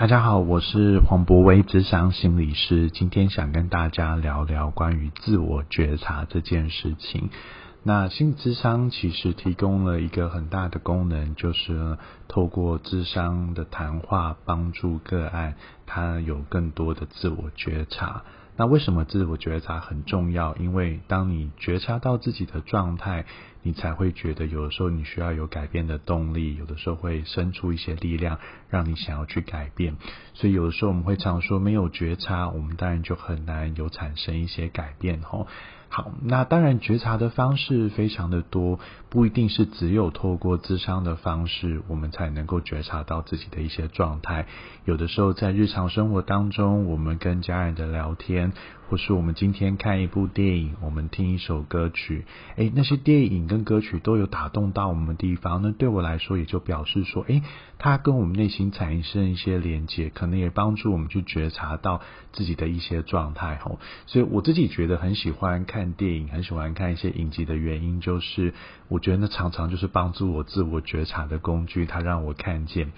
大家好，我是黄博威，职场心理师。今天想跟大家聊聊关于自我觉察这件事情。那心理智商其实提供了一个很大的功能，就是透过智商的谈话，帮助个案他有更多的自我觉察。那为什么自我觉察很重要？因为当你觉察到自己的状态，你才会觉得有的时候你需要有改变的动力，有的时候会生出一些力量，让你想要去改变。所以有的时候我们会常说，没有觉察，我们当然就很难有产生一些改变。吼。好，那当然觉察的方式非常的多，不一定是只有透过智商的方式，我们才能够觉察到自己的一些状态。有的时候在日常生活当中，我们跟家人的聊天。或是我们今天看一部电影，我们听一首歌曲，诶，那些电影跟歌曲都有打动到我们的地方，那对我来说也就表示说，诶，它跟我们内心产生一些连接，可能也帮助我们去觉察到自己的一些状态吼。所以我自己觉得很喜欢看电影，很喜欢看一些影集的原因，就是我觉得那常常就是帮助我自我觉察的工具，它让我看见。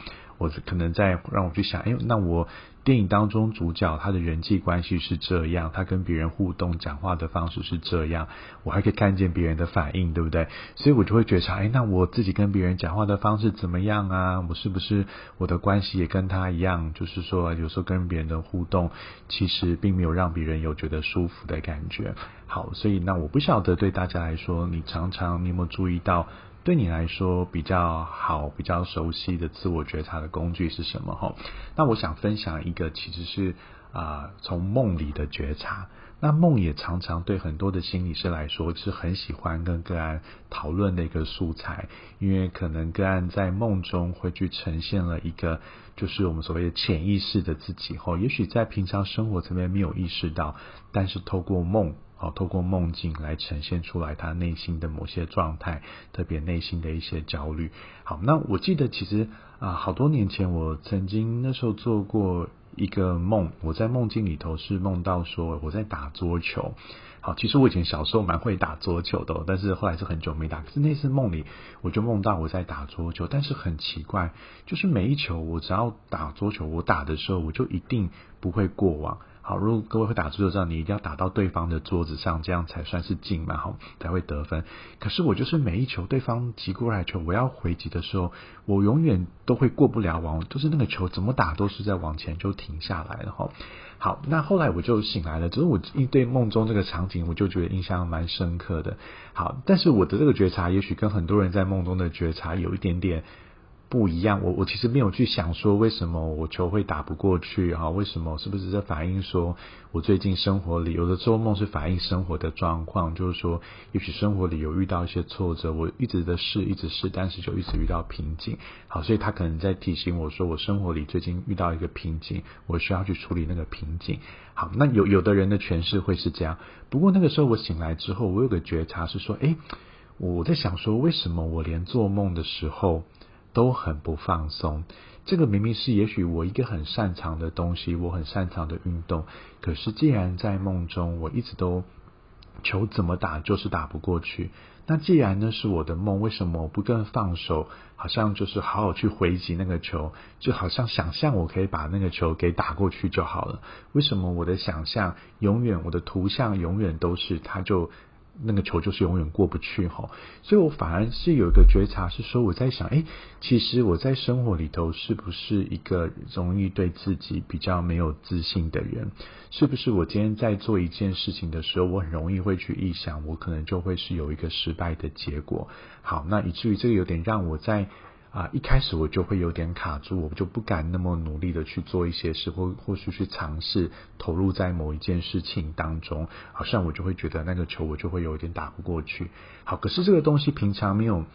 我可能在让我去想，哎，那我电影当中主角他的人际关系是这样，他跟别人互动讲话的方式是这样，我还可以看见别人的反应，对不对？所以我就会觉察，哎，那我自己跟别人讲话的方式怎么样啊？我是不是我的关系也跟他一样？就是说，有时候跟别人的互动，其实并没有让别人有觉得舒服的感觉。好，所以那我不晓得对大家来说，你常常你有没有注意到？对你来说比较好、比较熟悉的自我觉察的工具是什么？哈，那我想分享一个，其实是啊，从梦里的觉察。那梦也常常对很多的心理师来说是很喜欢跟个案讨论的一个素材，因为可能个案在梦中会去呈现了一个，就是我们所谓的潜意识的自己。哈，也许在平常生活层面没有意识到，但是透过梦。好，透过梦境来呈现出来他内心的某些状态，特别内心的一些焦虑。好，那我记得其实啊，好多年前我曾经那时候做过一个梦，我在梦境里头是梦到说我在打桌球。好，其实我以前小时候蛮会打桌球的，但是后来是很久没打。可是那次梦里，我就梦到我在打桌球，但是很奇怪，就是每一球我只要打桌球，我打的时候我就一定不会过网。好，如果各位会打桌球，知道你一定要打到对方的桌子上，这样才算是进嘛，好才会得分。可是我就是每一球对方击过来球，我要回击的时候，我永远都会过不了网，就是那个球怎么打都是在往前就停下来了哈。好，那后来我就醒来了，只是我一对梦中这个场景，我就觉得印象蛮深刻的。好，但是我的这个觉察，也许跟很多人在梦中的觉察有一点点。不一样，我我其实没有去想说为什么我球会打不过去哈？为什么是不是在反映说我最近生活里有的做梦是反映生活的状况？就是说，也许生活里有遇到一些挫折，我一直的试，一直试，但是就一直遇到瓶颈。好，所以他可能在提醒我说，我生活里最近遇到一个瓶颈，我需要去处理那个瓶颈。好，那有有的人的诠释会是这样。不过那个时候我醒来之后，我有个觉察是说，哎，我在想说，为什么我连做梦的时候。都很不放松，这个明明是也许我一个很擅长的东西，我很擅长的运动，可是既然在梦中我一直都球怎么打就是打不过去，那既然那是我的梦，为什么我不更放手？好像就是好好去回击那个球，就好像想象我可以把那个球给打过去就好了。为什么我的想象永远，我的图像永远都是它就？那个球就是永远过不去哈，所以我反而是有一个觉察，是说我在想，哎，其实我在生活里头是不是一个容易对自己比较没有自信的人？是不是我今天在做一件事情的时候，我很容易会去臆想，我可能就会是有一个失败的结果？好，那以至于这个有点让我在。啊，一开始我就会有点卡住，我就不敢那么努力的去做一些事，或或许去尝试投入在某一件事情当中，好像我就会觉得那个球我就会有一点打不过去。好，可是这个东西平常没有，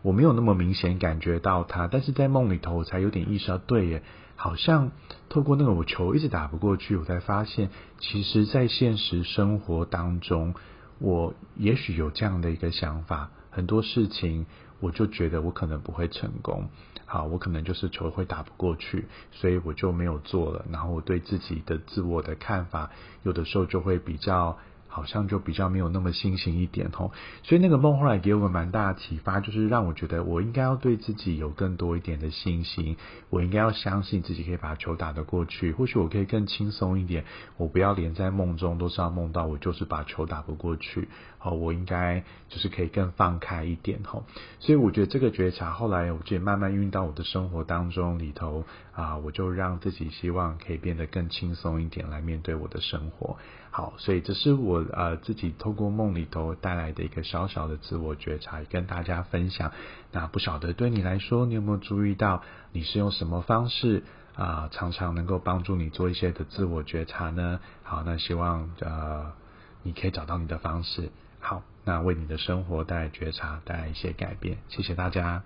我没有那么明显感觉到它，但是在梦里头我才有点意识到，对耶，好像透过那个我球一直打不过去，我才发现，其实在现实生活当中，我也许有这样的一个想法，很多事情。我就觉得我可能不会成功，好，我可能就是球会打不过去，所以我就没有做了。然后我对自己的自我的看法，有的时候就会比较好像就比较没有那么新型一点吼。所以那个梦后来给我们蛮大的启发，就是让我觉得我应该要对自己有更多一点的信心，我应该要相信自己可以把球打得过去。或许我可以更轻松一点，我不要连在梦中都是要梦到我就是把球打不过去。哦，我应该就是可以更放开一点吼。所以我觉得这个觉察后来我就慢慢运到我的生活当中里头啊，我就让自己希望可以变得更轻松一点来面对我的生活。好，所以这是我呃自己透过梦里头带来的一个小小的自我觉察，跟大家分享。那不晓得对你来说，你有没有注意到你是用什么方式啊，常常能够帮助你做一些的自我觉察呢？好，那希望呃你可以找到你的方式。好，那为你的生活带来觉察，带来一些改变。谢谢大家。